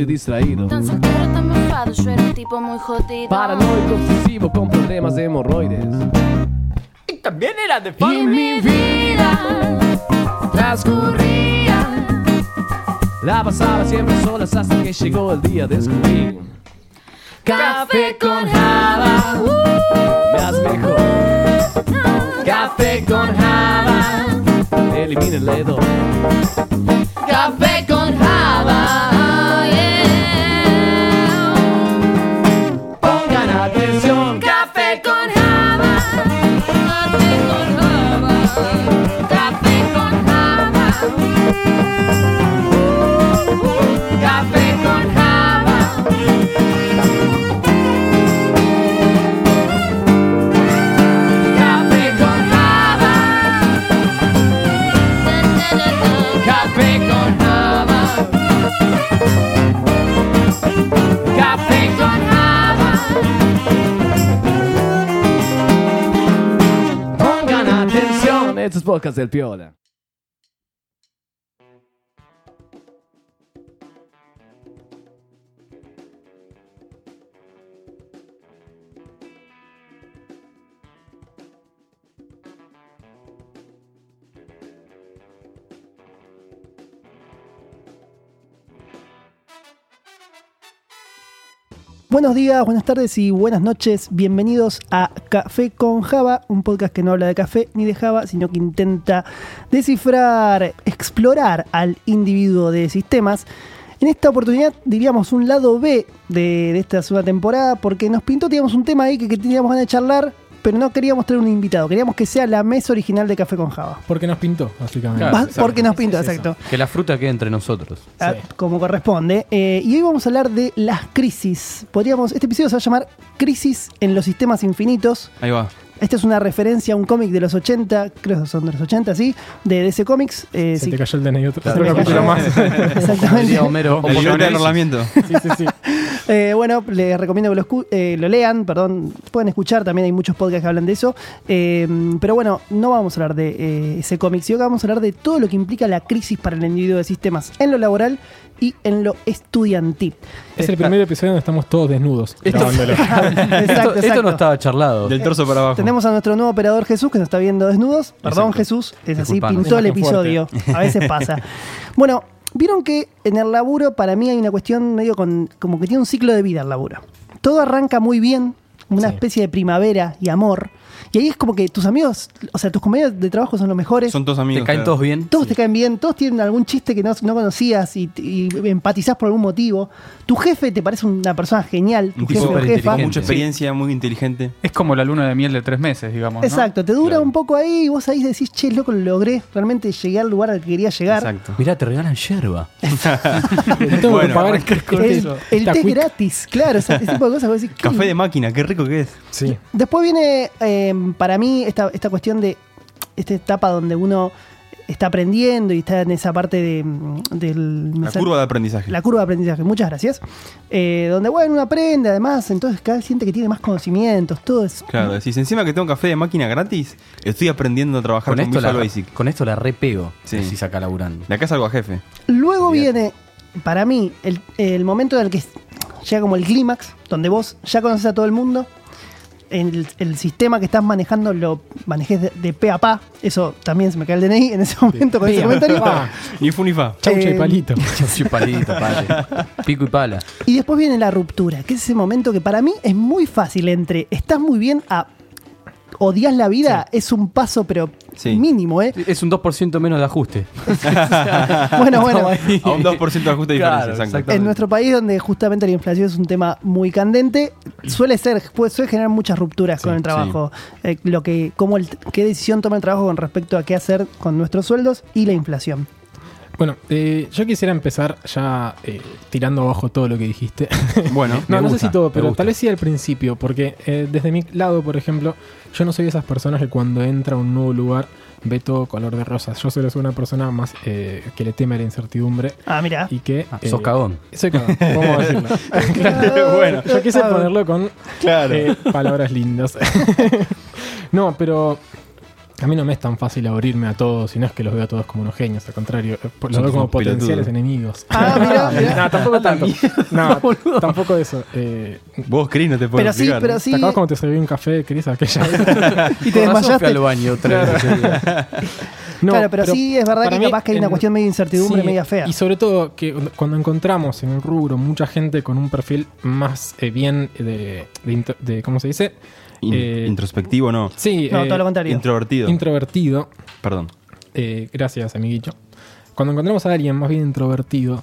y distraído. Tan soltero, tan malvado, yo era un tipo muy jodido. Paranoico obsesivo con problemas de hemorroides. Y también era de Y mi vida transcurría. La pasaba siempre solas hasta que llegó el día de descubrir. Café con Java, me hace mejor. Café con Java, elimina el dedo. Café Esto es podcast del Piola. Buenos días, buenas tardes y buenas noches. Bienvenidos a Café con Java, un podcast que no habla de café ni de Java, sino que intenta descifrar, explorar al individuo de sistemas. En esta oportunidad diríamos un lado B de, esta segunda temporada, porque nos pintó, teníamos un tema ahí que, que teníamos ganas de charlar, pero no queríamos tener un invitado, queríamos que sea la mesa original de Café con Java. Porque nos pintó, básicamente. Claro, exacto. porque nos pintó, Es exacto. Que la fruta quede entre nosotros. Ah, Sí. como corresponde. Eh, y hoy vamos a hablar de las crisis. Podríamos, este episodio se va a llamar Crisis en los sistemas infinitos. Ahí va. Esta es una referencia a un cómic de los 80, creo que son de los 80, sí, de DC Comics. Eh, Se sí, te cayó el DNI otro, Se otro capítulo más. Exactamente. Diría Homero. De enrolamiento. Sí, sí, sí. Eh, bueno, les recomiendo que lo, escu- eh, lo lean, perdón, pueden escuchar, también hay muchos podcasts que hablan de eso. Eh, pero bueno, no vamos a hablar de eh, ese cómic, sino que vamos a hablar de todo lo que implica la crisis para el individuo de sistemas en lo laboral y en lo estudiantil. Es el primer episodio donde estamos todos desnudos. grabándolo. Exacto, Esto, esto no estaba charlado. Del torso para abajo. Tenemos a nuestro nuevo operador Jesús que nos está viendo desnudos. Perdón, Exacto. Jesús, es así, pintó el episodio. A veces pasa. Bueno, vieron que en el laburo para mí hay una cuestión medio con, como que tiene un ciclo de vida el laburo. Todo arranca muy bien, una Sí. especie de primavera y amor. Y ahí es como que tus amigos, o sea, tus compañeros de trabajo son los mejores. Son todos amigos. ¿Te caen claro. todos bien? todos te caen bien, todos tienen algún chiste que no, no conocías y, y empatizás por algún motivo. Tu jefe te parece una persona genial, tu Un jefe tipo o jefa. mucha experiencia, muy inteligente. Es como la luna de miel de tres meses, digamos. ¿no? Exacto, te dura Claro. un poco ahí y vos ahí decís, che, loco, lo logré, realmente llegué al lugar al que quería llegar. Exacto. Mirá, te regalan yerba. No tengo que Bueno, pagar el El, eso. el Está té quick. gratis, claro, ese, ese tipo de cosas. vos decís. Café de máquina, qué rico que es. Sí. Después viene eh, para mí esta, esta cuestión de esta etapa donde uno está aprendiendo y está en esa parte de, mm, del... La curva de aprendizaje. La curva de aprendizaje, muchas gracias. Eh, donde, bueno, uno aprende además, entonces cada vez siente que tiene más conocimientos, todo es... Claro, decís, encima que tengo café de máquina gratis, estoy aprendiendo a trabajar Con con, esto, la, Basic. con esto la repego. Sí. Si saca laburando. De acá salgo a jefe. Luego Bien. viene, para mí, el, el momento en el que llega como el clímax, donde vos ya conoces a todo el mundo, el, el sistema que estás manejando lo manejes de, de pe a pa, eso también se me cae el DNI en ese momento con ese comentario. Ni fu ni fa. Chaucha Eh, y palito. Sí, palito, pale. Pico y pala. Y después viene la ruptura, que es ese momento que para mí es muy fácil entre estás muy bien a odias la vida, es un paso pero Sí. mínimo, ¿eh? Es un 2% menos de ajuste. Bueno, bueno. A un 2% de ajuste de diferencia, Claro, exacto. exacto. En nuestro país, donde justamente la inflación es un tema muy candente, suele ser, puede, suele generar muchas rupturas con el trabajo. Eh, lo que, cómo el- qué decisión toma el trabajo con respecto a qué hacer con nuestros sueldos y la inflación. Bueno, eh, yo quisiera empezar ya eh, tirando abajo todo lo que dijiste. Bueno, No, Me no sé si todo, pero tal vez sí al principio, porque eh, desde mi lado, por ejemplo, yo no soy de esas personas que cuando entra a un nuevo lugar ve todo color de rosas. Yo suelo ser una persona más eh, que le teme a la incertidumbre Ah, mira. y que... Ah, eh, sos cagón. Soy cagón, vamos a decirlo. bueno, Yo quise ponerlo con claro. eh, palabras lindas. no, pero A mí no me es tan fácil abrirme a todos, y no es que los veo a todos como unos genios, al contrario, eh, los veo como potenciales enemigos. Ah, mirá, mirá. no, tampoco tanto. No, tampoco eso. Eh, Vos, Cris, no te puedo Pero sí, explicar. pero sí. ¿Te acabas cuando te serví un café, Cris, aquella vez? Y te desmayaste. al baño otra vez. ese día. No, claro, pero, sí es verdad para que mí, capaz que hay una en- cuestión medio de incertidumbre, sí, media fea. Y sobre todo que cuando encontramos en el rubro mucha gente con un perfil más eh, bien de, de- ¿Cómo se dice? In- Eh, introspectivo, no. Sí, No, eh, todo lo contrario. Introvertido. introvertido. Perdón. Eh, gracias, amiguito. Cuando encontramos a alguien más bien introvertido,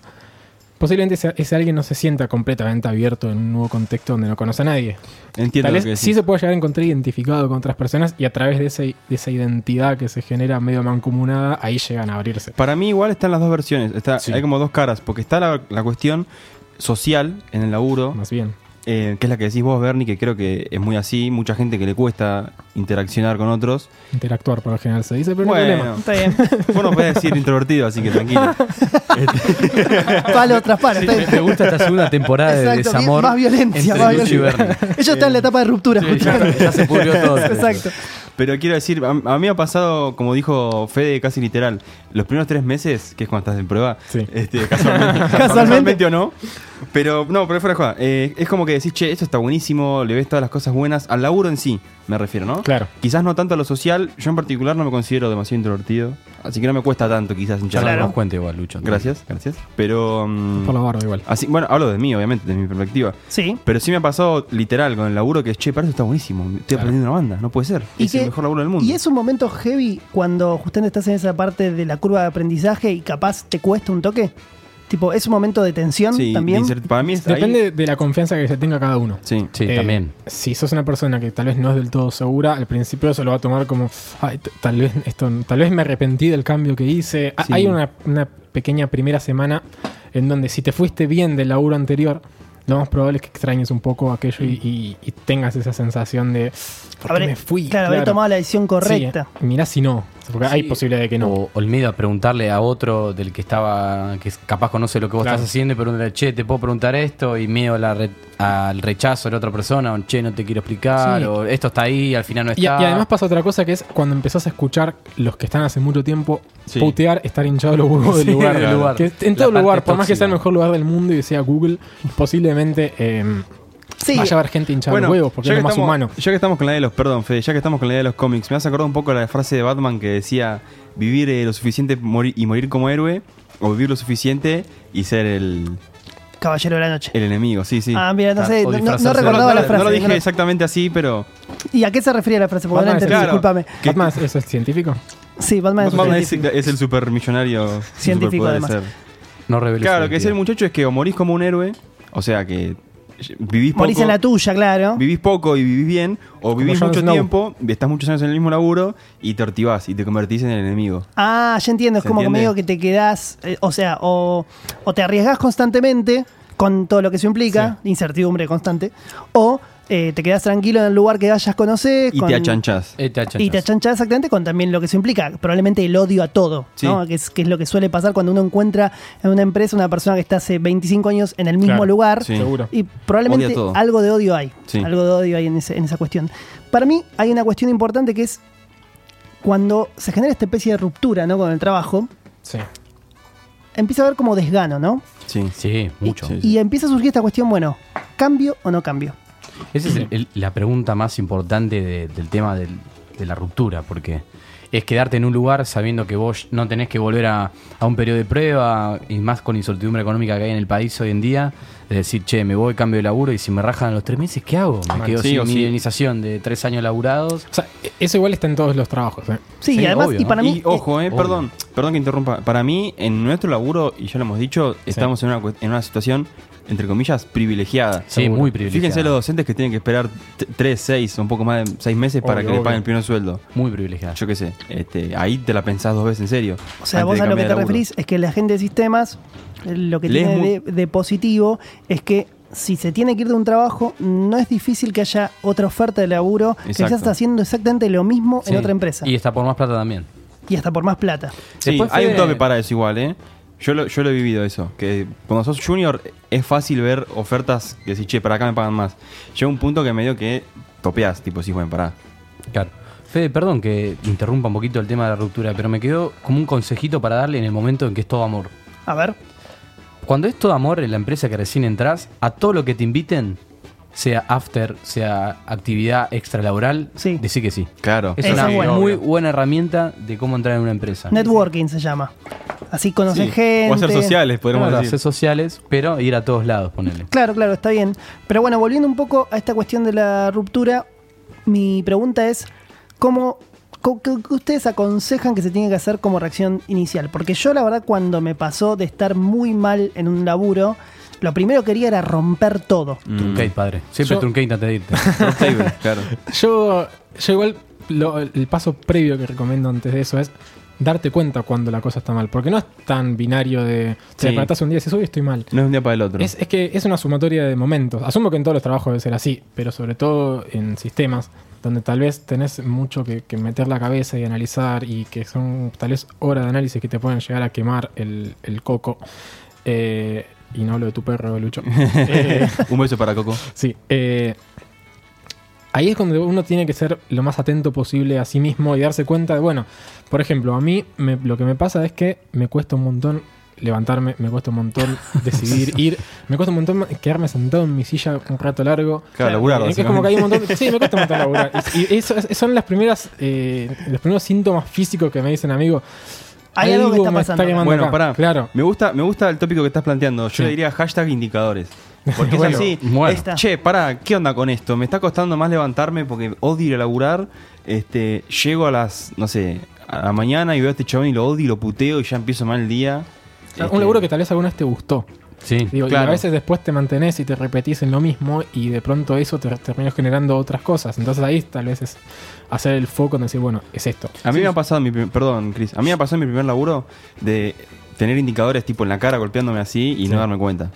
posiblemente ese, ese alguien no se sienta completamente abierto en un nuevo contexto donde no conoce a nadie. Entiendo Tal lo vez que decís. sí se puede llegar a encontrar identificado con otras personas y a través de, ese, de esa identidad que se genera medio mancomunada, ahí llegan a abrirse. Para mí igual están las dos versiones. Está, Sí. Hay como dos caras, porque está la, la cuestión social en el laburo, Más bien. Eh, que es la que decís vos, Bernie, que creo que es muy así. Mucha gente que le cuesta interaccionar con otros. Interactuar por lo general se dice, pero no hay problema. Bueno, Está bien. vos no podés decir introvertido, así que tranquilo. palo tras palo. está Me, gusta esta segunda temporada de Exacto, desamor. más violencia, entre más violencia. Ellos están en la etapa de ruptura. Sí, ya, ya se pudrió todo. Exacto. Pero quiero decir, a, a mí me ha pasado, como dijo Fede, casi literal, los primeros tres meses, que es cuando estás en prueba, Sí. este, casualmente, Casualmente. o no, pero no, pero fuera de joda, eh, es como que decís, che, esto está buenísimo, le ves todas las cosas buenas, al laburo en sí, me refiero, ¿no? Claro. Quizás no tanto a lo social, yo en particular no me considero demasiado introvertido, así que no me cuesta tanto quizás hinchar. no Claro. nos cuente igual, Lucho. Gracias, gracias. Pero... mm, Por la barba igual. así, bueno, hablo de mí, obviamente, de mi perspectiva. Sí. Pero sí me ha pasado literal con el laburo que, che, para eso está buenísimo. Estoy Claro. aprendiendo una banda, no puede ser. Y es que- el mejor laburo del mundo. Y es un momento heavy cuando justamente estás en esa parte de la curva de aprendizaje y capaz te cuesta un toque. Tipo, es un momento de tensión Sí, también. para mí es ahí- Depende de la confianza que se tenga cada uno. Sí. Sí, Eh, también. Si sos una persona que tal vez no es del todo segura, al principio se lo va a tomar como, "Ay, t- tal vez esto, tal vez me arrepentí del cambio que hice. Ha- Sí. Hay una, una pequeña primera semana en donde si te fuiste bien del laburo anterior, lo más probable es que extrañes un poco aquello y, y- y tengas esa sensación de, ¿por qué Habré- me fui? Claro, haber tomado la decisión correcta. Sí, mirá si no, porque hay posibilidad de que no. O, o el miedo a preguntarle a otro del que estaba, que capaz conoce lo que vos Claro. estás haciendo y preguntarle, che, te puedo preguntar esto y miedo a la re- al rechazo de la otra persona, o che, no te quiero explicar, Sí. o esto está ahí, al final no Y, y está. además pasa otra cosa que es cuando empezás a escuchar los que están hace mucho tiempo Sí. putear, estar hinchado los huevos del Sí, lugar. del lugar. Que en La todo lugar, por más que sea el mejor lugar del mundo y sea Google, posiblemente eh, Sí, vaya a haber gente hinchada los huevos porque ya es que más estamos, humano. Ya que estamos con la idea de los, perdón, Fede, ya que estamos con la idea de los cómics, me has acordado un poco la frase de Batman que decía vivir eh, lo suficiente mori- y morir como héroe, o vivir lo suficiente y ser el, Caballero de la Noche. el enemigo, sí, sí. Ah, mira, no sé, no- no, no recordaba no, la no frase. lo dije no exactamente así, pero ¿Y a qué se refiere la frase? Porque no es- claro. discúlpame. que- Batman es, es el científico. Sí, Batman es un Batman es, científico. es el supermillonario Científico, superpoderes, además. ser. No reveles Claro, lo que decía el muchacho es que o morís como un héroe, o sea que vivís poco, Morís en la tuya, claro. vivís poco y vivís bien, o vivís mucho Snow. tiempo, estás muchos años en el mismo laburo y te ortivás y te convertís en el enemigo. Ah, ya entiendo. Es ¿Se como que entiende? medio que te quedás, eh, o sea, o, o te arriesgás constantemente con todo lo que eso implica, incertidumbre constante, o eh, te quedás tranquilo en el lugar que vayas, conocés. Y con- te achanchás. Eh, te achachas. Y te achanchás exactamente con también lo que eso implica. Probablemente el odio a todo, Sí. ¿no? que, es, que es lo que suele pasar cuando uno encuentra en una empresa una persona que está hace 25 años en el mismo Claro. lugar. Sí. Seguro. Y probablemente algo de odio hay. Sí. Algo de odio hay en, ese- en esa cuestión. Para mí hay una cuestión importante que es cuando se genera esta especie de ruptura ¿no? con el trabajo, Sí. empieza a haber como desgano, ¿no? Sí. Sí, mucho. Sí. Y empieza a surgir esta cuestión, bueno, ¿cambio o no cambio? Esa es el- el- la pregunta más importante de- del tema del- de la ruptura, porque es quedarte en un lugar sabiendo que vos no tenés que volver a, a un periodo de prueba, y más con incertidumbre económica que hay en el país hoy en día, de decir, che, me voy, cambio de laburo, y si me rajan a los tres meses, ¿qué hago? Me Mal. quedo Sí, sin mi sí. indemnización de tres años laburados. O sea, eso igual está en todos los trabajos. ¿eh? Sí, Sí, y además, obvio, y ¿no? para mí... y ojo, eh, perdón, perdón que interrumpa. Para mí, en nuestro laburo, y ya lo hemos dicho, estamos en una, en una situación, entre comillas, privilegiada. Sí, Seguro. muy privilegiado. Fíjense los docentes que tienen que esperar t- tres, seis, un poco más de seis meses para Obvio, que les paguen obvio. el primer sueldo. Muy privilegiado. Yo qué sé, este, ahí te la pensás dos veces en serio. O sea, vos a lo que te referís es que la gente de sistemas, eh, lo que tiene de, de positivo es que si se tiene que ir de un trabajo, no es difícil que haya otra oferta de laburo que ya está haciendo exactamente lo mismo en otra empresa. Y Y, está por más plata también. hasta por más plata. Sí, Después hay un tope para eso igual, ¿eh? Yo lo, yo lo he vivido eso, que cuando sos junior es fácil ver ofertas que decís, che, para acá me pagan más. Llega un punto que medio que topeás, tipo, sí, bueno, pará. Claro. Fede, perdón que interrumpa un poquito el tema de la ruptura, pero me quedó como un consejito para darle en el momento en que es todo amor. A ver. Cuando es todo amor en la empresa que recién entras, a todo lo que te inviten, sea after, sea actividad extralaboral, Sí. decí que sí. Claro. Es Esa una muy buena herramienta de cómo entrar en una empresa. Networking se llama. Así conoces Sí. gente. O hacer sociales, podríamos Claro, decir. hacer sociales, pero ir a todos lados, ponele. Claro, claro, está bien. Pero bueno, volviendo un poco a esta cuestión de la ruptura, mi pregunta es, ¿cómo, qué ustedes aconsejan que se tiene que hacer como reacción inicial? Porque yo la verdad cuando me pasó de estar muy mal en un laburo, lo primero que quería era romper todo. Mm. Truncate, padre. Siempre Yo- truncate antes de irte. Claro. Yo, yo igual, lo- el paso previo que recomiendo antes de eso es darte cuenta cuando la cosa está mal. Porque no es tan binario de te Sí. un día y dices, hoy estoy mal. No es un día para el otro. Es, es que es una sumatoria de momentos. Asumo que en todos los trabajos debe ser así, pero sobre todo en sistemas donde tal vez tenés mucho que, que meter la cabeza y analizar y que son tal vez horas de análisis que te pueden llegar a quemar el, el coco. Eh, y no hablo de tu perro, Lucho. Eh, un beso para Coco. Sí. eh, ahí es cuando uno tiene que ser lo más atento posible a sí mismo y darse cuenta de, bueno, por ejemplo, a mí me- lo que me pasa es que me cuesta un montón levantarme, me cuesta un montón decidir ir, me cuesta un montón quedarme sentado en mi silla un rato largo. Claro, laburar, Eh, es como que hay un montón. Sí, me cuesta un montón laburar. Y, y eso es- son las primeras, eh, los primeros síntomas físicos que me dicen, amigo. Hay algo que está me pasando. Bueno, acá". pará. Claro. Me gusta, me gusta el tópico que estás planteando. Yo Sí. le diría hashtag indicadores. Porque Bueno, es así. bueno. es, che, pará, ¿qué onda con esto? Me está costando más levantarme porque odio ir a laburar. Este, llego a las, no sé, a la mañana y veo a este chabón y lo odio y lo puteo y ya empiezo mal el día. Este, Un laburo que tal vez alguna vez te gustó. Sí. Digo, y Claro. a veces después te mantenés y te repetís en lo mismo y de pronto eso te termina generando otras cosas. Entonces ahí tal vez es hacer el foco en decir, bueno, es esto. A mí me ha pasado, en mi, perdón, Chris, a mí me ha pasado en mi primer laburo de tener indicadores tipo en la cara golpeándome así y Sí. no darme cuenta.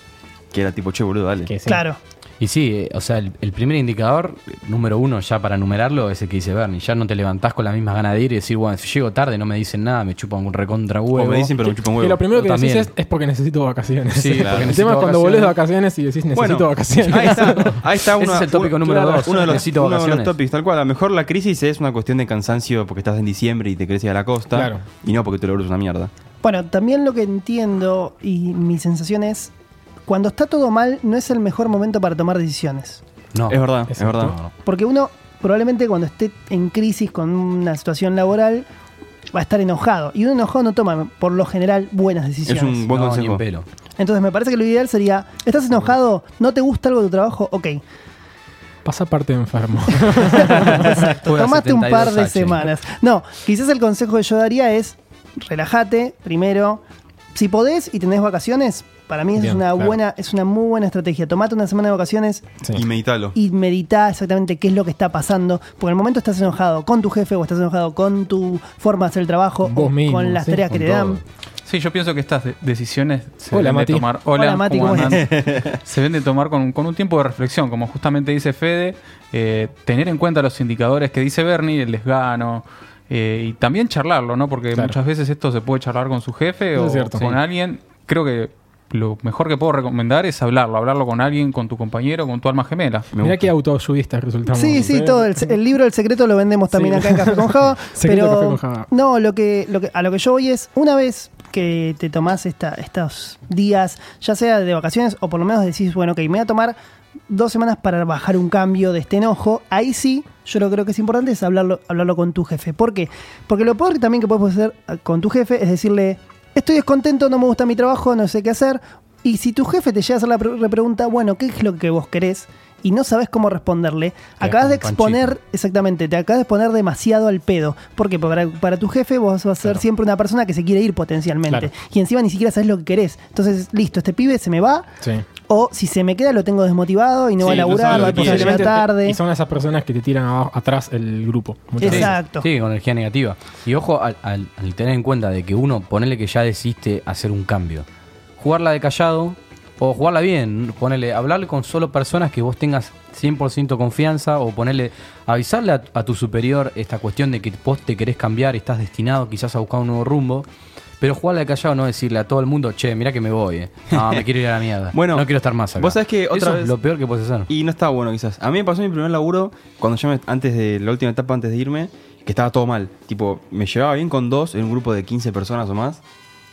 Que era tipo, che, boludo, dale. Que sí. Claro. Y sí, eh, o sea, el, el primer indicador, número uno, ya para numerarlo, es el que dice Bernie. Ya no te levantás con las mismas ganas de ir y decir, bueno, si llego tarde no me dicen nada, me chupan un recontra huevo. O me dicen, pero me chupan Y huevo. lo primero que Yo decís también. es, es porque necesito vacaciones. Sí, porque el tema es cuando vacaciones. volvés de vacaciones y decís necesito Bueno, vacaciones. Ahí está, ahí está Ese uno, es el tópico uno- número claro, dos. Uno de los, Necesito uno de los vacaciones. tal cual. A lo mejor la crisis es una cuestión de cansancio porque estás en diciembre y te ir a la costa. Claro. Y no porque laburo es una mierda. Bueno, también lo que entiendo y mi sensación es, cuando está todo mal, no es el mejor momento para tomar decisiones. No. Es verdad, es verdad. Porque uno probablemente cuando esté en crisis con una situación laboral va a estar enojado. Y uno enojado no toma, por lo general, buenas Es decisiones. un buen No, consejo. pelo. Entonces me parece que lo ideal sería, ¿estás enojado? ¿No te gusta algo de tu trabajo? Ok. Pasa parte de enfermo. Tomaste un par de 72H. semanas. No, quizás el consejo que yo daría es, relájate primero. Si podés y tenés vacaciones, para mí es Bien, una claro. buena, es una muy buena estrategia. Tomate una semana de vacaciones Sí. Y meditalo. y meditá exactamente qué es lo que está pasando. Porque en el momento estás enojado con tu jefe o estás enojado con tu forma de hacer el trabajo Vos o mismo, con las sí, tareas que con te todo. dan. Sí, yo pienso que estas de- decisiones se Hola, deben Mati. de tomar. Hola, Hola, Mati, ¿cómo ¿cómo andan? se deben de tomar con, con un tiempo de reflexión, como justamente dice Fede, eh, tener en cuenta los indicadores que dice Bernie, el desgano. eh, y también charlarlo, ¿no? Porque Claro. muchas veces esto se puede charlar con su jefe o cierto. con Sí. alguien. Creo que lo mejor que puedo recomendar es hablarlo, hablarlo con alguien, con tu compañero, con tu alma gemela. Gusta. qué autoayudistas resultamos. Sí, sí, ¿eh? todo. El, el libro El secreto lo vendemos también Sí. acá en Café con Java. Secreto pero Café con Java. no, lo que, lo que, a lo que yo voy es, una vez que te tomás esta, estos días, ya sea de vacaciones o por lo menos decís, bueno, ok, me voy a tomar dos semanas para bajar un cambio de este enojo, ahí sí, yo lo creo que es importante es hablarlo, hablarlo con tu jefe. ¿Por qué? Porque lo peor también que puedes hacer con tu jefe es decirle, estoy descontento, no me gusta mi trabajo, no sé qué hacer. Y si tu jefe te llega a hacer la pre- repregunta, bueno, ¿qué es lo que vos querés? Y no sabes cómo responderle, acabas de exponer, panchito. exactamente, te acabas de exponer demasiado al pedo. Porque para, para tu jefe vos vas a ser Claro. siempre una persona que se quiere ir potencialmente. Claro. Y encima ni siquiera sabes lo que querés. Entonces, listo, este pibe se me va. Sí. O si se me queda, lo tengo desmotivado y no Sí, va a laburar, va a lo que empezar a quiere. llegar tarde. Y son esas personas que te tiran abajo- atrás el grupo. veces. Exacto. Sí, con energía negativa. Y ojo al, al- al tener en cuenta de que uno, ponele que ya decidiste hacer un cambio. Jugarla de callado o jugarla bien. Ponele, hablarle con solo personas que vos tengas 100% confianza o ponerle, avisarle a, a tu superior esta cuestión de que vos te querés cambiar y estás destinado quizás a buscar un nuevo rumbo. Pero jugarle al callado no decirle a todo el mundo, che, mira que me voy, eh. No, me quiero ir a la mierda. Bueno, no quiero estar más acá. vos sabés que otra Eso vez- es lo peor que puedes hacer. Y no estaba bueno quizás. A mí me pasó mi primer laburo cuando yo me- antes de la última etapa antes de irme, que estaba todo mal. Tipo, me llevaba bien con dos en un grupo de 15 personas o más.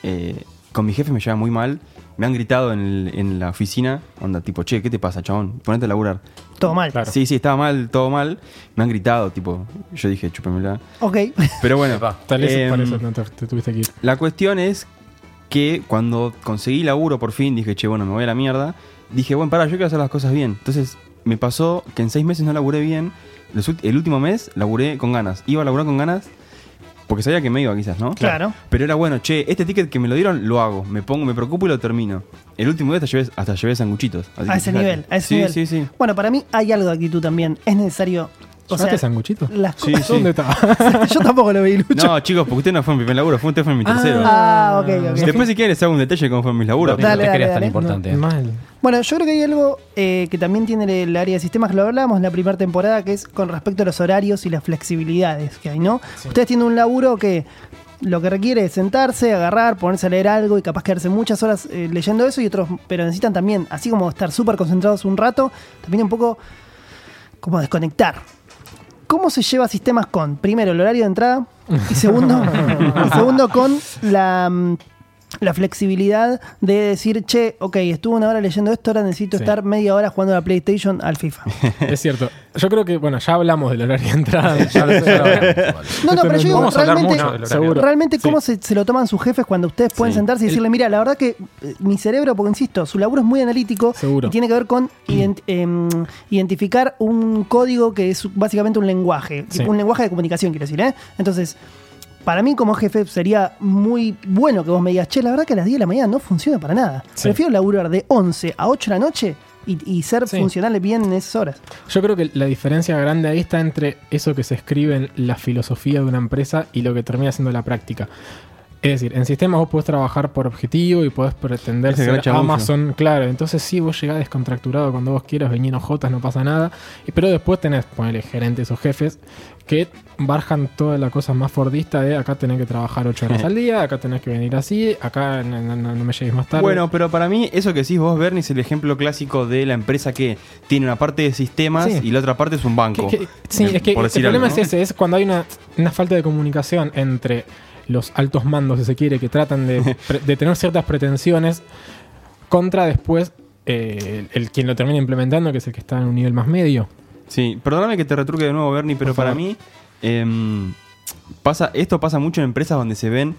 Eh, con mi jefe me llevaba muy mal. Me han gritado en, el- en la oficina, onda tipo, che, ¿qué te pasa, chabón? Ponete a laburar. Todo mal. Claro. Sí, sí, estaba mal, todo mal. Me han gritado, tipo, yo dije, chúpemela. Ok. Pero bueno, Tal vez em, por eso no te, te tuviste que ir. la cuestión es que cuando conseguí laburo por fin, dije, che, bueno, me voy a la mierda. Dije, bueno, pará, yo quiero hacer las cosas bien. Entonces me pasó que en seis meses no laburé bien. Los el último mes laburé con ganas. Iba a laburar con ganas porque sabía que me iba quizás, ¿no? Claro. Pero era bueno, che, este ticket que me lo dieron, lo hago. Me pongo, me preocupo y lo termino. El último día hasta llevé, hasta llevé sanguchitos. Así A que ese fíjate. nivel, a ese sí, nivel. Sí, sí, Bueno, para mí hay algo de actitud también. Es necesario. O ¿Llevaste sea, sanguchito? las Sí, cosas. sí. ¿Dónde estaba? Yo tampoco lo vi, Lucho. No, chicos, porque usted no fue en mi primer laburo, fue usted fue en mi tercero. Ah, ok, ok. Después, si quieren, les hago un detalle de cómo fueron mis laburos. No, Dale, no te dale, creas tan dale. importante. No, mal. Bueno, yo creo que hay algo eh, que también tiene el área de sistemas, lo hablábamos en la primera temporada, que es con respecto a los horarios y las flexibilidades que hay, ¿no? Ustedes tienen un laburo que lo que requiere es sentarse, agarrar, ponerse a leer algo y capaz quedarse muchas horas eh, leyendo eso y otros, pero necesitan también, así como estar súper concentrados un rato, también un poco como desconectar. ¿Cómo se lleva sistemas con, primero, el horario de entrada y segundo, y segundo con la, mm, la flexibilidad de decir, che, ok, estuve una hora leyendo esto, ahora necesito Sí. estar media hora jugando a la PlayStation al FIFA? Es cierto. Yo creo que, bueno, ya hablamos del horario de entrada. Ya lo- ya lo hablamos, igual. No, no, pero yo digo, realmente, mucho realmente Sí. cómo se, se lo toman sus jefes cuando ustedes pueden Sí. sentarse y decirle, mira, la verdad que eh, mi cerebro, porque insisto, su laburo es muy analítico Seguro. y tiene que ver con ident- em, identificar un código que es básicamente un lenguaje, un lenguaje de comunicación, quiero decir, ¿eh? Entonces, para mí como jefe sería muy bueno que vos me digas, che, la verdad que a las 10 de la mañana no funciona para nada. Sí. Prefiero laburar de 11 a 8 de la noche y, y ser Sí. funcional bien en esas horas. Yo creo que la diferencia grande ahí está entre eso que se escribe en la filosofía de una empresa y lo que termina siendo la práctica. Es decir, en sistemas vos podés trabajar por objetivo y podés pretender ser. Amazon, claro. Entonces sí, vos llegás descontracturado cuando vos quieras, venir jotas, no pasa nada. Pero después tenés, ponele, gerentes o jefes que bajan toda la cosa más fordista de acá tenés que trabajar 8 horas al día, acá tenés que venir así, acá no, no- no- no me llegues más tarde. Bueno, pero para mí eso que decís vos, Bernie, es el ejemplo clásico de la empresa que tiene una parte de sistemas Sí. y la otra parte es un banco. Que- que- sí, Eh, es que el problema es ese, es cuando hay una, una falta de comunicación entre los altos mandos, si se quiere, que tratan de, tener ciertas pretensiones, contra después eh, el, el quien lo termina implementando, que es el que está en un nivel más medio. Sí, perdóname que te retruque de nuevo, Bernie, pero para mí em, pasa, esto pasa mucho en empresas donde se ven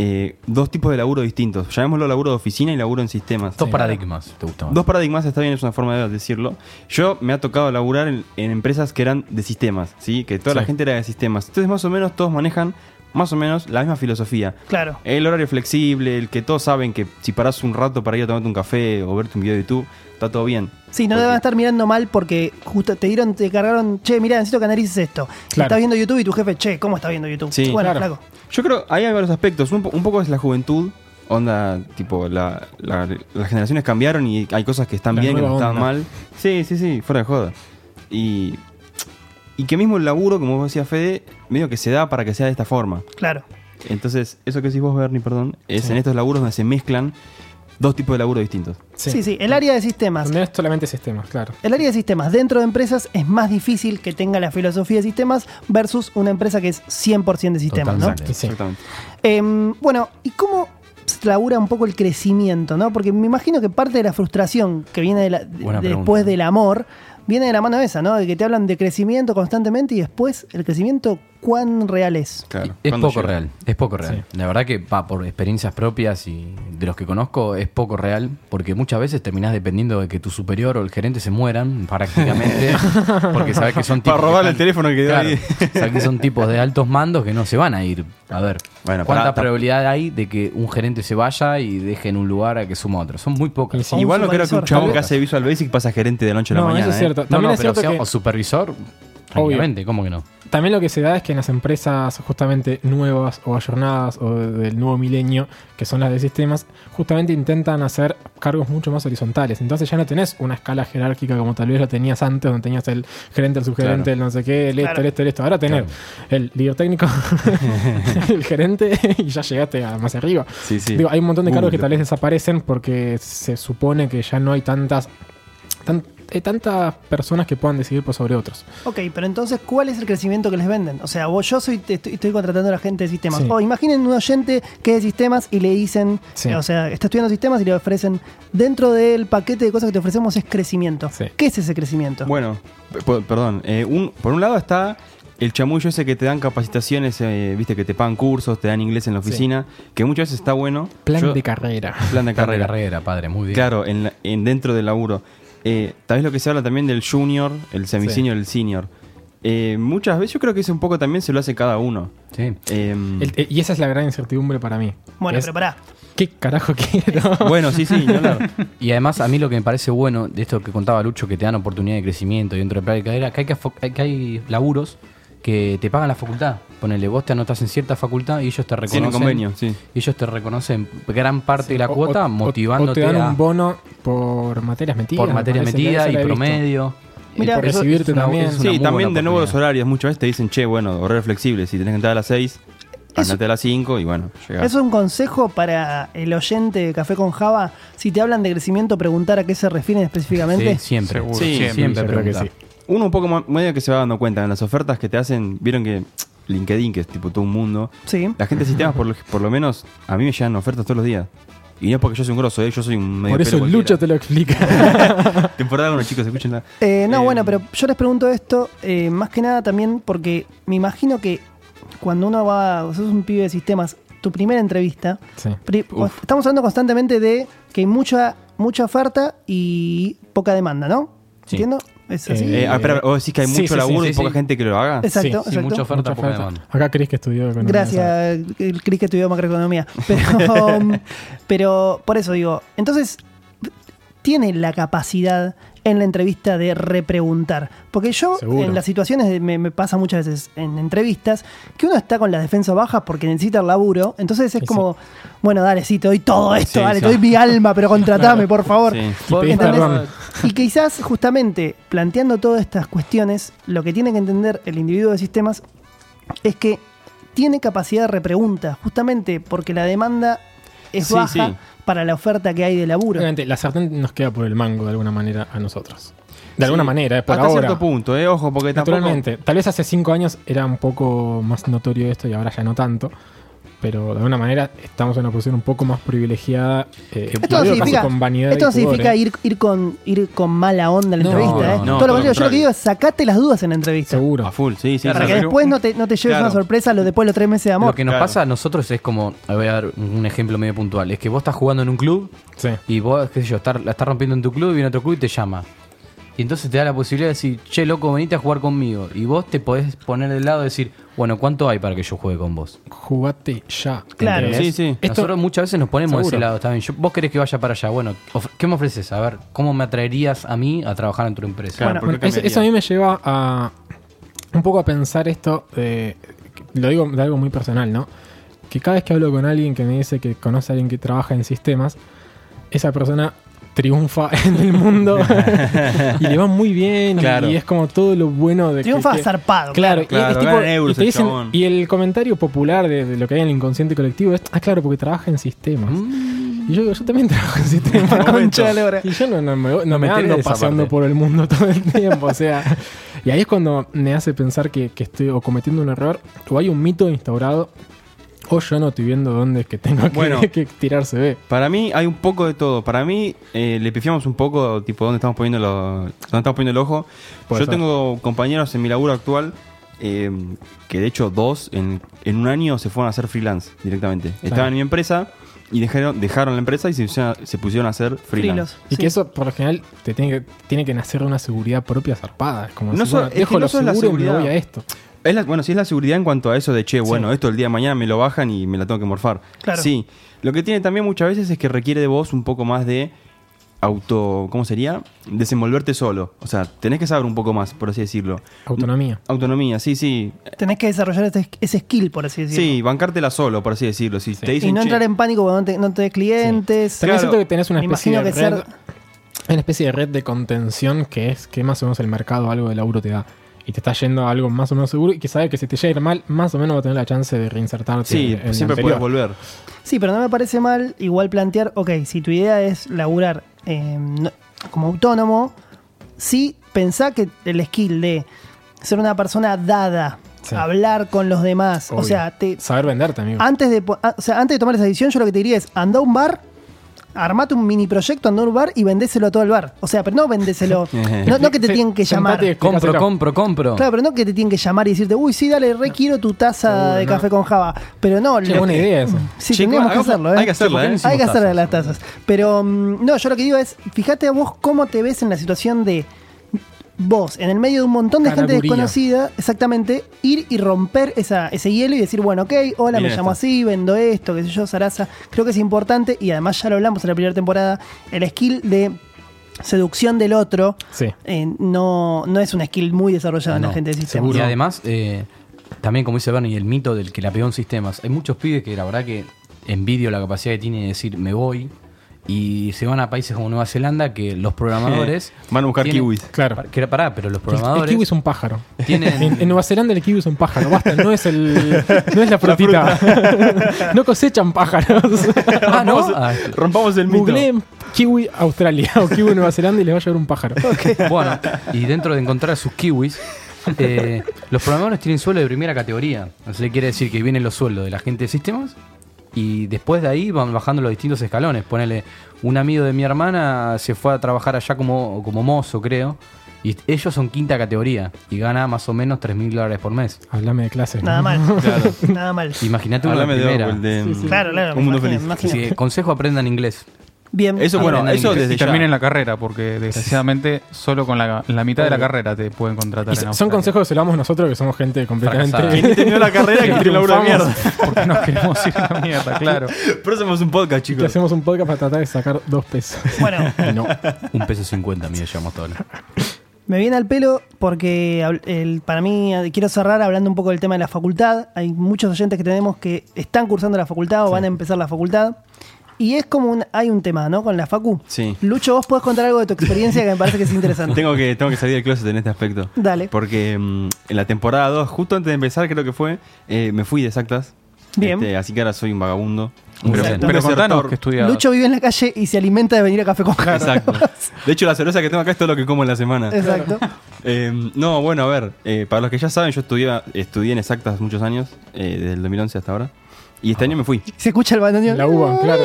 eh, dos tipos de laburo distintos. Llamémoslo laburo de oficina y laburo en sistemas. Dos paradigmas, ¿te gustó? Dos paradigmas está bien, es una forma de decirlo. Yo me ha tocado laburar en, en empresas que eran de sistemas, ¿sí? Que toda la gente era de sistemas. Entonces, más o menos, todos manejan más o menos la misma filosofía. Claro. El horario flexible, el que todos saben que si parás un rato para ir a tomarte un café o verte un video de YouTube, está todo bien. Sí, no Porque- deben estar mirando mal porque justo te dieron, te cargaron, che, mira, necesito que analices esto. Claro. Estás viendo YouTube y tu jefe, che, ¿cómo estás viendo YouTube? Sí, bueno, claro. flaco. Yo creo, ahí hay varios aspectos. Un, po- un poco es la juventud. Onda, tipo, la- la- las generaciones cambiaron y hay cosas que están La bien, que no están onda. mal. Sí, sí, sí, fuera de joda. Y, y que mismo el laburo, como vos decías, Fede, medio que se da para que sea de esta forma. Claro. Entonces, eso que decís vos, Bernie, perdón, es Sí. en estos laburos donde se mezclan dos tipos de laburo distintos. Sí, sí, el área de sistemas. No es solamente sistemas, claro. El área de sistemas dentro de empresas es más difícil que tenga la filosofía de sistemas versus una empresa que es 100% de sistemas, ¿no? Totalmente. Sí. Exactamente. Em, bueno, ¿y cómo se labura un poco el crecimiento, no? Porque me imagino que parte de la frustración que viene de la- de- Buena pregunta. después del amor viene de la mano esa, ¿no? De que te hablan de crecimiento constantemente y después el crecimiento, ¿cuán real es? Claro. Es ¿Cuándo poco llega? real, es poco real. La verdad que va por experiencias propias y de los que conozco es poco real porque muchas veces terminás dependiendo de que tu superior o el gerente se mueran prácticamente porque sabes que son Para tipos que robarle el teléfono que quedó Claro, ahí. sabes que son tipos de altos mandos que no se van a ir. A ver, Bueno, ¿cuánta probabilidad hay de que un gerente se vaya y deje en un lugar a que suma otro? Son muy pocas. Sí. Igual no creo que un chabón que hace Visual Basic pasa gerente de la noche a la No, mañana. eso es ¿eh? cierto. No, También no, es pero cierto sea que o supervisor, tranquilamente, ¿cómo que no? También lo que se da es que en las empresas justamente nuevas o ayornadas o del nuevo milenio, que son las de sistemas, justamente intentan hacer cargos mucho más horizontales. Entonces ya no tenés una escala jerárquica como tal vez lo tenías antes, donde tenías el gerente, el subgerente, Claro. el no sé qué, el esto, el esto, el esto. Ahora tenés el líder técnico, el gerente y ya llegaste a más arriba. Sí, sí. Digo, hay un montón de Uh, cargos que tal vez desaparecen porque se supone que ya no hay tantas, tan- eh, tantas personas que puedan decidir por sobre otros. Ok, pero entonces, ¿cuál es el crecimiento que les venden? O sea, vos, yo soy, te- estoy, estoy contratando a la gente de sistemas. Sí. O imaginen un oyente que es de sistemas y le dicen, Sí. o sea, está estudiando sistemas y le ofrecen, dentro del paquete de cosas que te ofrecemos es crecimiento. Sí. ¿Qué es ese crecimiento? Bueno, perdón. eh, un- por un lado está el chamullo ese que te dan capacitaciones, eh, viste, que te pagan cursos, te dan inglés en la Sí. oficina, que muchas veces está bueno. Plan Yo- de carrera. plan de Plan de carrera. carrera, padre, muy bien. Claro, en, la- en dentro del laburo. Eh, tal vez lo que se habla también del junior, el semi-senior, el senior. Eh, muchas veces yo creo que ese un poco también se lo hace cada uno. Sí. Eh, El- eh, y esa es la gran incertidumbre para mí. bueno, Es, pero pará. ¿Qué carajo quiero? bueno, sí, sí, ni hablar. Y además, a mí lo que me parece bueno de esto que contaba Lucho, que te dan oportunidad de crecimiento y dentro de de carrera, que hay, que, que hay laburos que te pagan la facultad. Ponele, vos te anotás en cierta facultad y ellos te reconocen. Tienen convenio, sí. y ellos te reconocen gran parte de la O- cuota, o- motivándote O te dan a- un bono por materias metidas. por me materia parece, que metida eso y promedio. Mira, por recibirte una- también. Sí, también de nuevo los horarios. Muchas veces te dicen, che, bueno, horario flexible. Si tenés que entrar a las 6, andate a las 5 y bueno, llegás. Es un consejo para el oyente de Café con Java. Si te hablan de crecimiento, preguntar a qué se refieren específicamente. Sí, siempre. Seguro, Sí, siempre. siempre que sí. Uno un poco más, medio que se va dando cuenta en las ofertas que te hacen, vieron que LinkedIn, que es tipo todo un mundo, Sí. la gente de sistemas por lo, por lo menos a mí me llegan ofertas todos los días. Y no es porque yo soy un grosso, ¿eh? yo soy un medio Por eso pelo el Lucho te lo explica. Temporada 1, chicos, escúchenla. Eh, no, Eh, bueno, pero yo les pregunto esto eh, más que nada también porque me imagino que cuando uno va, sos un pibe de sistemas, tu primera entrevista, sí. pri- Uf. estamos hablando constantemente de que hay mucha, mucha oferta y poca demanda, ¿no? Sí. ¿Entiendo? ¿Es así? Eh, Eh, ah, espera, vos decís que hay sí, mucho sí, laburo sí, y sí, poca sí. gente que lo haga. exacto, sí, exacto. mucha oferta, Mucha oferta. Acá Chris que estudió economía. Gracias, Cris que estudió macroeconomía. Pero, pero por eso digo, entonces, tiene la capacidad en la entrevista de repreguntar. Porque yo, Seguro. en las situaciones, de- me, me pasa muchas veces en entrevistas, que uno está con la defensa baja porque necesita el laburo. Entonces es como, bueno, dale, sí, te doy todo esto, Sí, dale, sí. te doy mi alma, pero contratame, por favor. Sí. Y quizás justamente planteando todas estas cuestiones, lo que tiene que entender el individuo de sistemas es que tiene capacidad de repregunta, justamente porque la demanda es Sí, baja sí. para la oferta que hay de laburo. Obviamente, la sartén nos queda por el mango de alguna manera a nosotros. De alguna Sí, manera, es por Hasta ahora. cierto punto, eh, ojo, porque tampoco... Naturalmente. Tal vez hace cinco años era un poco más notorio esto y ahora ya no tanto. Pero de alguna manera estamos en una posición un poco más privilegiada. eh, Esto no digo significa, casi con vanidad esto no y pudor, significa eh. ir, ir, con, ir con mala onda en la No, entrevista. no, ¿eh? no, todo lo todo lo contrario, yo lo que digo es sacate las dudas en la entrevista. Seguro. A full, sí, sí. Para sí. que después no te, no te lleves Claro. una sorpresa lo, después de los tres meses de amor. Lo que nos Claro. pasa a nosotros es como, voy a dar un ejemplo medio puntual, es que vos estás jugando en un club Sí. y vos, qué sé yo, estar- la estás rompiendo en tu club y viene otro club y te llama. Y entonces te da la posibilidad de decir, che, loco, venite a jugar conmigo. Y vos te podés poner del lado y decir, bueno, ¿cuánto hay para que yo juegue con vos? Jugate ya. Claro. ¿entendés? Sí, sí. Esto- Nosotros muchas veces nos ponemos de ese Seguro. lado también. Yo- vos querés que vaya para allá. Bueno, ¿qué me ofreces? A ver, ¿cómo me atraerías a mí a trabajar en tu empresa? Claro, Bueno, ¿por qué Bueno, eso, a mí me lleva a un poco a pensar esto, de- lo digo de algo muy personal, ¿no? Que cada vez que hablo con alguien que me dice que conoce a alguien que trabaja en sistemas, esa persona triunfa en el mundo y le va muy bien y- Claro. y, es como todo lo bueno de Triunfa que, zarpado. Claro, y Claro, es tipo- gana euros y te el dicen- chabón. y el comentario popular de, de lo que hay en el inconsciente colectivo es, ah, claro, porque trabaja en sistemas. Y yo digo, yo también trabajo en sistemas. Concha de la lora. Y yo no, no me, no me me ando parte. por el mundo todo el tiempo. O sea, y ahí es cuando me hace pensar que, que estoy o cometiendo un error o hay un mito instaurado o yo no estoy viendo dónde es que tengo que, Bueno. que tirarse. Para mí hay un poco de todo. Para mí eh, le pifiamos un poco, tipo, dónde estamos poniendo, lo, dónde estamos poniendo el ojo. Puede Yo ser. tengo compañeros en mi laburo actual eh, que de hecho dos en, en un año se fueron a hacer freelance directamente. Estaban en mi empresa y dejaron, dejaron la empresa y se pusieron, a- se pusieron a hacer freelance. Y Sí. que eso, por lo general, te tiene que, tiene que nacer de una seguridad propia zarpada. Es como No decir, so- bueno, es que dejo no lo solo la seguro y me seguridad. voy a esto. Es la- bueno, sí es la seguridad en cuanto a eso de, che, bueno, Sí. esto el día de mañana me lo bajan y me la tengo que morfar. Claro. Sí. Lo que tiene también muchas veces es que requiere de vos un poco más de auto, ¿cómo sería? Desenvolverte solo. O sea, tenés que saber un poco más, por así decirlo. Autonomía. Autonomía, sí, sí. Tenés que desarrollar ese, ese skill, por así decirlo. Sí, bancártela solo, por así decirlo. Si te Y no "Che, entrar en pánico cuando no te, no clientes. También Claro. siento que tenés una especie de que red, ser- una especie de red de contención que es que más o menos el mercado algo de laburo te da. Y te está yendo a algo más o menos seguro y que sabe que si te llega a ir mal, más o menos va a tener la chance de reinsertarte. Sí, en el siempre puedes volver. Sí, pero no me parece mal igual plantear, ok, si tu idea es laburar eh, no- como autónomo, sí pensá que el skill de ser una persona dada, Sí. hablar con los demás, o sea, te, Saber venderte, amigo. antes de, ah, o sea, antes de tomar esa decisión, yo lo que te diría es anda a un bar, armate un mini proyecto, anda a un bar y vendéselo a todo el bar. O sea, pero no vendéselo. no, no que te tienen que llamar. Compro, compro, compro. Claro, pero no que te tienen que llamar y decirte, uy, sí, dale, re quiero tu taza de no. café con Java. Pero no, Qué buena que- idea esa. Sí, tendríamos que hacerlo, ¿eh? hay que hacerla, ¿por qué no ¿eh? Hay que hacer tazas? las tazas. Pero mm, no, yo lo que digo es, fíjate a vos cómo te ves en la situación de vos, en el medio de un montón de gente desconocida, exactamente, ir y romper esa, ese hielo y decir, bueno, ok, hola, me llamo esto. así, vendo esto, qué sé yo, Sarasa. Creo que es importante y además ya lo hablamos en la primera temporada, el skill de seducción del otro Sí. eh, no, no es un skill muy desarrollado en la gente de sistemas. Y además, eh, también como dice Bernie, el mito del que la pegó en sistemas. Hay muchos pibes que la verdad que envidio la capacidad que tiene de decir me voy y se van a países como Nueva Zelanda que los programadores Van a buscar tienen- kiwis. Claro. Que- Pará, pero los El, el programadores kiwi es un pájaro. tienen En, en Nueva Zelanda el kiwi es un pájaro. Basta, no es el. No es la frutita. no cosechan pájaros. Ah, ¿no? Ah, Rompamos el mito. Googleen kiwi Australia o kiwi Nueva Zelanda y les va a llevar un pájaro. Bueno, y dentro de encontrar sus kiwis, eh, los programadores tienen sueldo de primera categoría. Eso quiere decir que vienen los sueldos de la gente de sistemas y después de ahí van bajando los distintos escalones. Ponele, un amigo de mi hermana se fue a trabajar allá como, como mozo, creo. Y ellos son quinta categoría y gana más o menos 3 mil dólares por mes. Hablame de clases. Nada ¿no? mal. Claro. Nada mal. Imagínate una primera. Orwell, de Sí, sí. Claro, claro. Un mundo feliz. Sí, consejo aprendan inglés. Bien. Eso, bueno, Aprenden eso inglés. desde Y ya. terminen la carrera, porque desgraciadamente solo con la, la mitad de la carrera te pueden contratar Y en son consejos que se lo damos nosotros que somos gente completamente. Que terminó la carrera que tiene un laburo de mierda. Porque nos queremos ir a la mierda, claro. Pero hacemos un podcast, chicos. hacemos un podcast para tratar de sacar dos pesos. Bueno, Y no. Un peso cincuenta, mí llamamos todo. me viene al pelo porque el- para mí quiero cerrar hablando un poco del tema de la facultad. Hay muchos oyentes que tenemos que están cursando la facultad o van a empezar la facultad. Y es como un, hay un tema, ¿no? Con la facu. Sí. Lucho, vos podés contar algo de tu experiencia que me parece que es interesante. Tengo que, tengo que salir del closet en este aspecto. Dale. Porque mm, en la temporada 2, justo antes de empezar, creo que fue, eh, me fui de exactas. Bien. Este, así que ahora soy un vagabundo. Un Pero- Pero contanos que. Lucho vive en la calle y se alimenta de venir a café con Java. Exacto. De hecho, la cerveza que tengo acá es todo lo que como en la semana. Exacto. Eh, no, bueno, a ver, eh, para los que ya saben, yo estudié, estudié en exactas muchos años, eh, desde el 2011 hasta ahora. Y este año me fui. Se escucha el bandoneón. La uva, claro.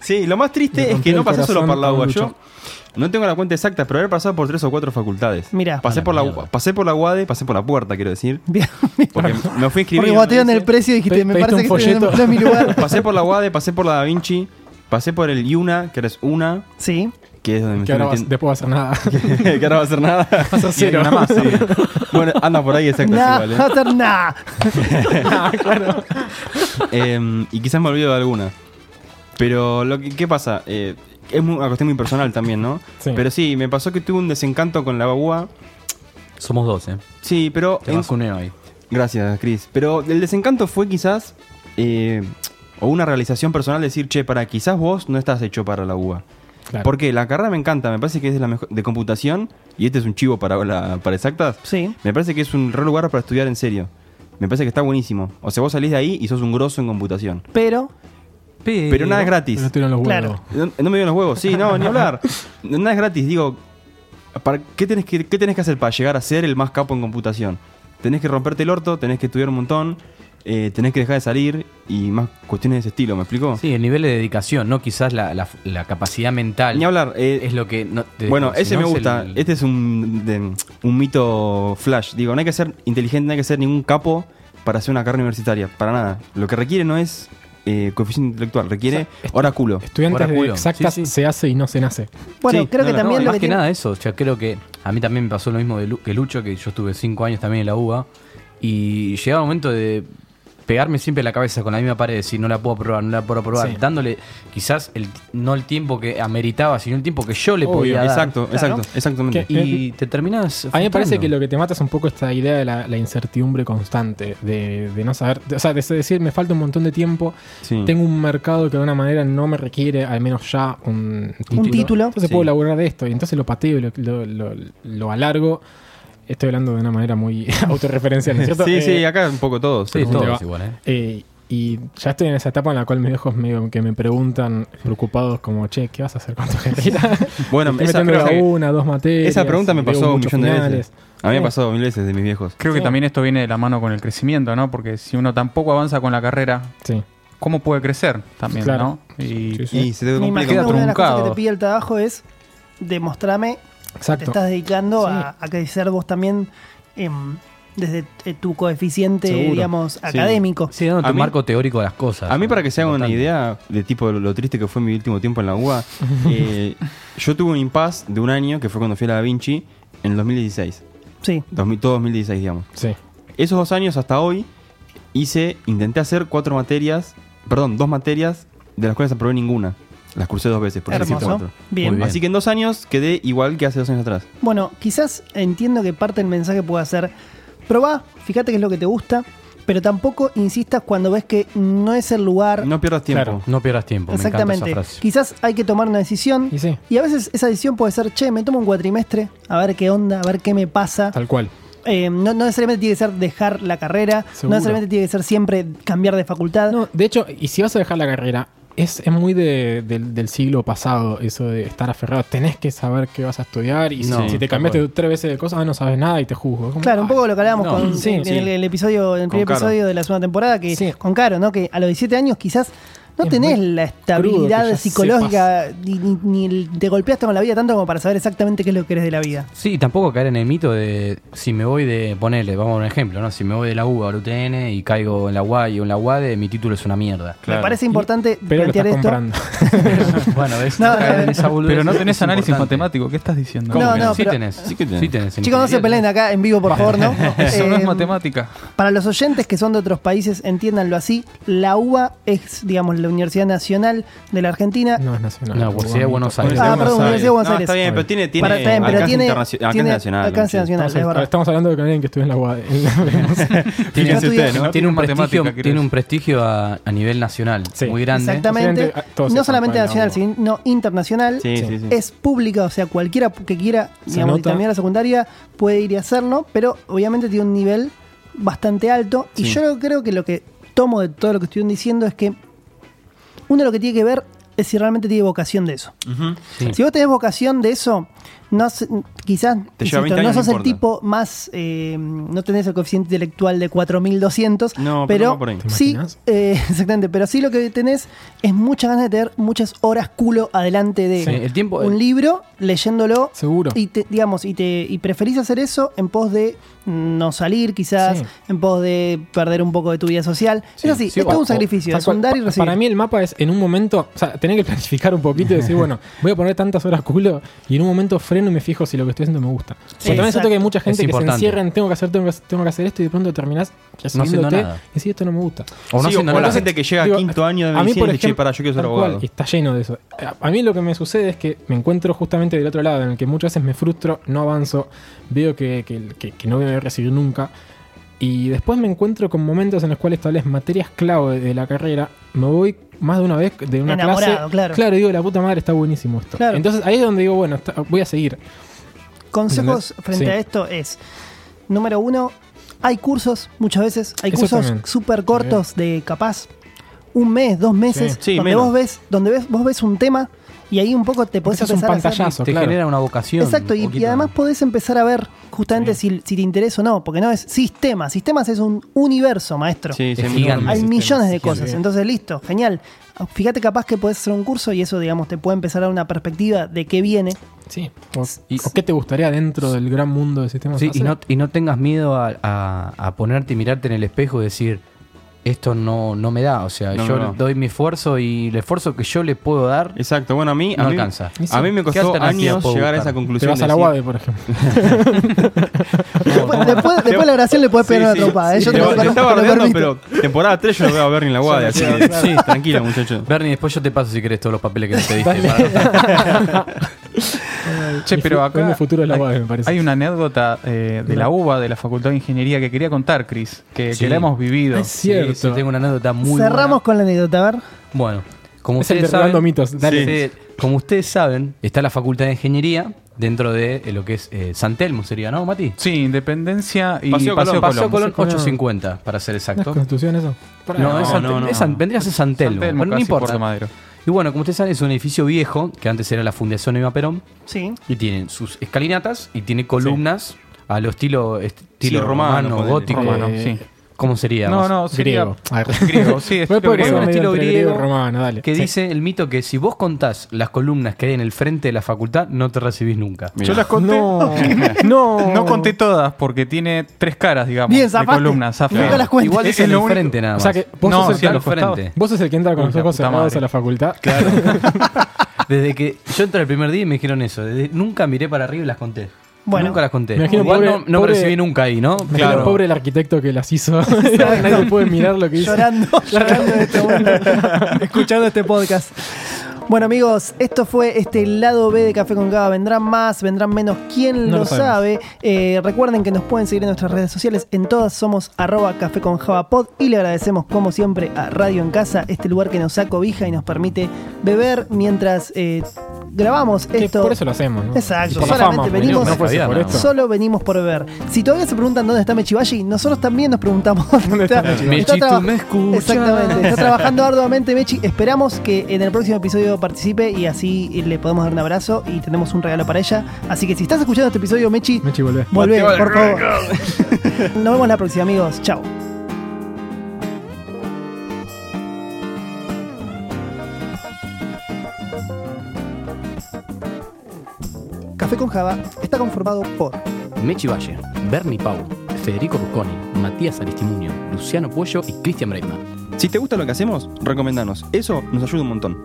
Sí, lo más triste es que no pasé solo por la a UBA. Lucho. Yo no tengo la cuenta exacta, pero haber pasado por tres o cuatro facultades. Mirá. Pasé por la, mierda. pasé por la UADE, pasé por la puerta, quiero decir. Bien. Porque me fui a inscribir. Porque no el precio y dijiste, Pe- me parece que este no, es mi lugar. Pasé por la UADE, pasé por la Da Vinci, pasé por el IUNA, que ahora es UNA, Sí. Que es donde me Que estoy ahora vas- metiendo- después va a hacer nada. que ahora va a hacer nada. Vas a cero. una más, sí. bueno, anda por ahí exactas Nah, igual, no ¿eh? hacer nada. Ah, claro. Eh, y quizás me olvido de alguna. Pero lo que, ¿qué pasa? Eh, es una cuestión muy personal también, ¿no? Sí. Pero sí, me pasó que tuve un desencanto con la UA. Somos dos, ¿eh? Sí, pero... Te en- vacuneo ahí. Gracias, Chris. Pero el desencanto fue quizás... eh, o una realización personal decir, che, para, quizás vos no estás hecho para la UA. Claro. Porque la carrera me encanta, me parece que es de la mejor de computación y este es un chivo para la, para exactas. Sí. Me parece que es un re lugar para estudiar en serio. Me parece que está buenísimo. O sea, vos salís de ahí y sos un grosso en computación. Pero, Pero nada es gratis. Pero no los Claro. No, no me dio los huevos, sí, no, ni hablar. Nada es gratis, digo. ¿para ¿qué, tenés que, ¿Qué tenés que hacer para llegar a ser el más capo en computación? Tenés que romperte el orto, tenés que estudiar un montón, eh, tenés que dejar de salir y más cuestiones de ese estilo, ¿me explico? Sí, el nivel de dedicación, no quizás la, la- la capacidad mental. Ni hablar. eh, Es lo que. no- te- bueno, ese me es gusta. el- Este es un, de- un mito flash. Digo, no hay que ser inteligente, no hay que ser ningún capo para hacer una carrera universitaria. Para nada. Lo que requiere no es eh, coeficiente intelectual, requiere oráculo. Estudiantes de Oráculo. exactas Sí, sí. se hace y no se nace. bueno, Sí, creo no, que no, también no, lo más que tiene- nada eso, yo creo que a mí también me pasó lo mismo de Lu- que Lucho, que yo estuve cinco años también en la UBA, y llegaba un momento de pegarme siempre la cabeza con la misma pared, decir no la puedo probar, no la puedo probar, Sí. dándole quizás el, no el tiempo que ameritaba, sino el tiempo que yo le Obvio, podía dar. Exacto, Claro. exacto, exactamente. Que- Y te terminas. A mí me parece que lo que te mata es un poco esta idea de la, la incertidumbre constante, de, de no saber, de- o sea, de decir, me falta un montón de tiempo, Sí. tengo un mercado que de alguna manera no me requiere al menos ya un título. Un título. Entonces Sí. puedo laburar de esto y entonces lo pateo y lo, lo, lo- lo alargo. Estoy hablando de una manera muy autorreferencial, ¿no es cierto? Sí, Eh, sí, acá un poco todos. Sí, ¿Cómo te todos igual, ¿eh? eh, y ya estoy en esa etapa en la cual mis viejos medio que me preguntan, preocupados, como, che, ¿qué vas a hacer con tu carrera? Bueno, esa, que- una, dos materias. esa pregunta me pasó un millón de finales. veces. A mí me Sí. pasó mil veces de mis viejos. Creo que también esto viene de la mano con el crecimiento, ¿no? Porque si uno tampoco avanza con la carrera, Sí. ¿cómo puede crecer también, Claro. no? Y Sí, sí. Y se te complica. una de las cosas que te pide el trabajo es demostrarme que te Exacto. estás dedicando Sí. a, a crecer vos también em, desde eh, tu coeficiente, Seguro. digamos, académico. Sí, mí- marco teórico de las cosas. A mí, para que se hagan una idea de tipo lo, lo triste que fue mi último tiempo en la UBA, eh, yo tuve un impasse de un año que fue cuando fui a la Da Vinci en el 2016. Sí. 2000 todo 2016, digamos. Sí. Esos dos años hasta hoy hice, intenté hacer cuatro materias, perdón, dos materias de las cuales aprobé ninguna. Las cursé dos veces, por Hermoso. Bien. Bien. Así que en dos años quedé igual que hace dos años atrás. Bueno, quizás entiendo que parte del mensaje pueda ser, probá, fíjate qué es lo que te gusta, pero tampoco insistas cuando ves que no es el lugar. No pierdas tiempo. Claro. No pierdas tiempo. Me Exactamente. esa frase. Quizás hay que tomar una decisión. Y sí, Y a veces esa decisión puede ser, che, me tomo un cuatrimestre, a ver qué onda, a ver qué me pasa. tal cual. Eh, no, no necesariamente tiene que ser dejar la carrera, Seguro. no necesariamente tiene que ser siempre cambiar de facultad. No, de hecho, y si vas a dejar la carrera, es, es muy de- del- del siglo pasado eso de estar aferrado. Tenés que saber qué vas a estudiar y si- No, si, te cambiaste tres veces de cosas, ah, no sabes nada y te juzgo. Como, Claro, un ah, poco lo que hablábamos no, con, sí, en sí. el, el episodio, en el Con primer Caro. episodio de la segunda temporada, que Sí. con Caro, ¿no? Que a los 17 años quizás no Es tenés la estabilidad psicológica ni, ni- ni el- te golpeaste con la vida tanto como para saber exactamente qué es lo que querés de la vida. Sí, y tampoco caer en el mito de si me voy de, ponele, vamos a un ejemplo, ¿no? Si me voy de la UBA al UTN y caigo en la UAI o en la UAD, mi título es una mierda. Me parece importante Pero lo plantear estás esto. comprando. bueno, ves, No, caer no, en esa boludez Pero no tenés análisis importante. matemático, ¿qué estás diciendo? ¿Cómo No, no, Sí pero- tenés. Sí que tenés. Sí tenés. en Chicos, no se peleen acá en vivo, por favor, ¿no? Eso no Eh, es matemática. Para los oyentes que son de otros países, entiéndanlo así. La UBA es, digamos, la Universidad Nacional de la Argentina. No es nacional. No, Universidad de Buenos Aires. Ah, perdón, Universidad de Buenos No, Aires. está bien, pero tiene, tiene Para- está bien, pero alcance, tiene, alcance tiene nacional. alcance ¿no? nacional, Estamos, es verdad. estamos hablando de que alguien que estuvo en la UAD. Tiene, Yo estudié- tiene no un tiene prestigio, tiene un prestigio a, a nivel nacional Sí. muy grande. Exactamente. Ah, No solamente la nacional, sino internacional. Sí, Sí. Es pública, o sea, cualquiera que quiera digamos, terminar la secundaria puede ir y hacerlo, pero obviamente tiene un nivel bastante alto. Y Sí. yo creo que lo que tomo de todo lo que estuvieron diciendo es que uno lo que tiene que ver es si realmente tiene vocación de eso. Sí. Si vos tenés vocación de eso, no quizás 20 no años, no sos el tipo más, eh, no tenés el coeficiente intelectual de 4200, No, pero pero no por ahí. ¿Te sí, eh, exactamente, pero sí lo que tenés es muchas ganas de tener muchas horas culo adelante de Sí, el tiempo- un libro, leyéndolo, Seguro. y te, digamos, y te y preferís hacer eso en pos de no salir quizás, Sí. en pos de perder un poco de tu vida social. es así, Sí, es todo un sacrificio, es un dar y recibir. Para mí el mapa es en un momento, o sea, tener que planificar un poquito y decir, bueno, voy a poner tantas horas culo y en un momento freno y me fijo si lo que estoy haciendo me gusta. Porque también siento que hay mucha gente Es que se importante. encierra en tengo que hacer, tengo que, hacer- tengo que hacer esto y de pronto terminás haciendo recibiéndote nada. y decís, esto no me gusta. O no Sí, haciendo o la nada. gente que llega Digo, a quinto año de a mí, medicina por y dice, para, yo quiero ser cual, abogado. y está lleno de eso. A- A mí lo que me sucede es que me encuentro justamente del otro lado, en el que muchas veces me frustro, no avanzo, veo que, que- que- que no voy a recibir nunca. Y después me encuentro con momentos en los cuales tal vez materias clave de la carrera, me voy más de una vez de una Enamorado, clase. claro. y digo, la puta madre está buenísimo esto. Claro. Entonces ahí es donde digo, bueno, está- voy a seguir. Consejos ¿Entendés? frente Sí. a esto es, número uno, hay cursos, muchas veces, hay cursos súper cortos de capaz un mes, dos meses, Sí. Sí, donde menos. vos ves, donde ves, vos ves un tema y ahí un poco te podés Quizás un empezar a hacer- pantallazo, Te claro. genera una vocación. Exacto, un y, y poquito. además podés empezar a ver justamente si, si te interesa o no, porque no es sistemas, sistemas es un universo, maestro. Sí, sí, Es muy gigante. bueno. Hay sistemas, millones de sí, cosas, sí. entonces listo, genial. Fíjate capaz que podés hacer un curso y eso, digamos, te puede empezar a dar una perspectiva de qué viene. Sí. O, Y- o qué te gustaría dentro del gran mundo de sistemas Sí, y no, y no tengas miedo a, a- a ponerte y mirarte en el espejo y decir, esto no, no me da. O sea, No, yo no, no. doy mi esfuerzo y el esfuerzo que yo le puedo dar Exacto, bueno, a mí, a no mí, alcanza. a mí me ¿Qué costó años llegar a esa Te conclusión. vas de a la UADE, por ejemplo. Después, después, después de la grabación le puedes pegar una trompada. ¿eh? Yo te, Te, te te estaba bardeando, pero temporada 3 yo lo veo a Bernie en la guardia, así que Sí. tranquilo, muchachos. Bernie, después yo te paso si querés todos los papeles que me pediste. Che, Mi pero acá futuro es la hay, me parece. hay una anécdota eh, de la No. UBA, de la Facultad de Ingeniería, que quería contar, Chris, que, Sí. que la hemos vivido. Es cierto. Sí, sí, tengo una anécdota muy Cerramos buena. con la anécdota, a ver. Bueno, como Es ustedes saben, Mitos. Dale. Sí. como ustedes saben, está la Facultad de Ingeniería dentro de eh, lo que es eh, San Telmo, sería, ¿no, Mati? Sí, Independencia y Paseo Paseo, Colón. Colón. Paseo Colón Colón. 850, para ser ¿No es exacto. constitución eso? No, es San- no, no. es San- vendría a ser San Telmo. San Telmo, Bueno, no importa. Puerto Madero. Y bueno, como ustedes saben, es un edificio viejo, que antes era la Fundación Eva Perón, Sí. y tiene sus escalinatas y tiene columnas a lo estilo, estilo Sí, romano, romano, gótico. Romano, Eh, sí. ¿Cómo sería? No, no, sería Griego. A ver. griego, sí, estilo griego. Estilo griego, romano, dale. Que Sí. dice el mito que si vos contás las columnas que hay en el frente de la facultad, no te recibís nunca. Yo las conté. No, no. No conté todas porque tiene tres caras, digamos, Bien, de columnas. las. Igual es Es en el único- frente nada O más. sea que vos No, sos el sí, a los frente. Vos sos el que entra con los ojos cerrados a la facultad. Desde que yo entré el primer día y me dijeron eso. Desde- nunca miré para arriba y las conté. Bueno. nunca las conté. Me imagino Igual pobre- no, no pobre- recibí nunca ahí, ¿no? Me queda pobre el arquitecto que las hizo. Nadie puede mirar lo que hizo. Llorando, llorando en este momento, escuchando este podcast. Bueno amigos, esto fue este lado B de Café con Gaba. Vendrán más, vendrán menos, quién No lo lo sabemos. sabe. Eh, recuerden que nos pueden seguir en nuestras redes sociales. En todas somos arroba Café con Java Pod. Y le agradecemos como siempre a Radio en Casa, este lugar que nos acobija y nos permite beber mientras eh, grabamos esto. por eso lo hacemos, ¿no? Exacto, solamente fama, venimos- no por. Solo venimos por beber. Si todavía se preguntan dónde está Mechibashi, nosotros también nos preguntamos dónde está. Mechi, Está tú traba- me escuchas. Exactamente, está trabajando arduamente Mechi. Esperamos que en el próximo episodio participe y así le podemos dar un abrazo y tenemos un regalo para ella. Así que si estás escuchando este episodio, Mechi, Mechi, volvé. volvé, por favor. Nos vemos la próxima, amigos. Chao. Café con Java está conformado por Mechi Valle, Bernie Pau, Federico Rusconi, Matías Aristimuño, Luciano Puello y Cristian Breitman. Si te gusta lo que hacemos, recomendanos. Eso nos ayuda un montón.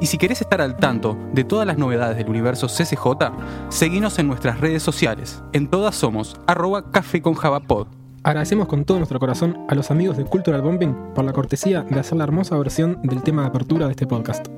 Y si querés estar al tanto de todas las novedades del universo CCJ, seguinos en nuestras redes sociales. En todas somos arroba café con javapod. Agradecemos con todo nuestro corazón a los amigos de Cultural Bombing por la cortesía de hacer la hermosa versión del tema de apertura de este podcast.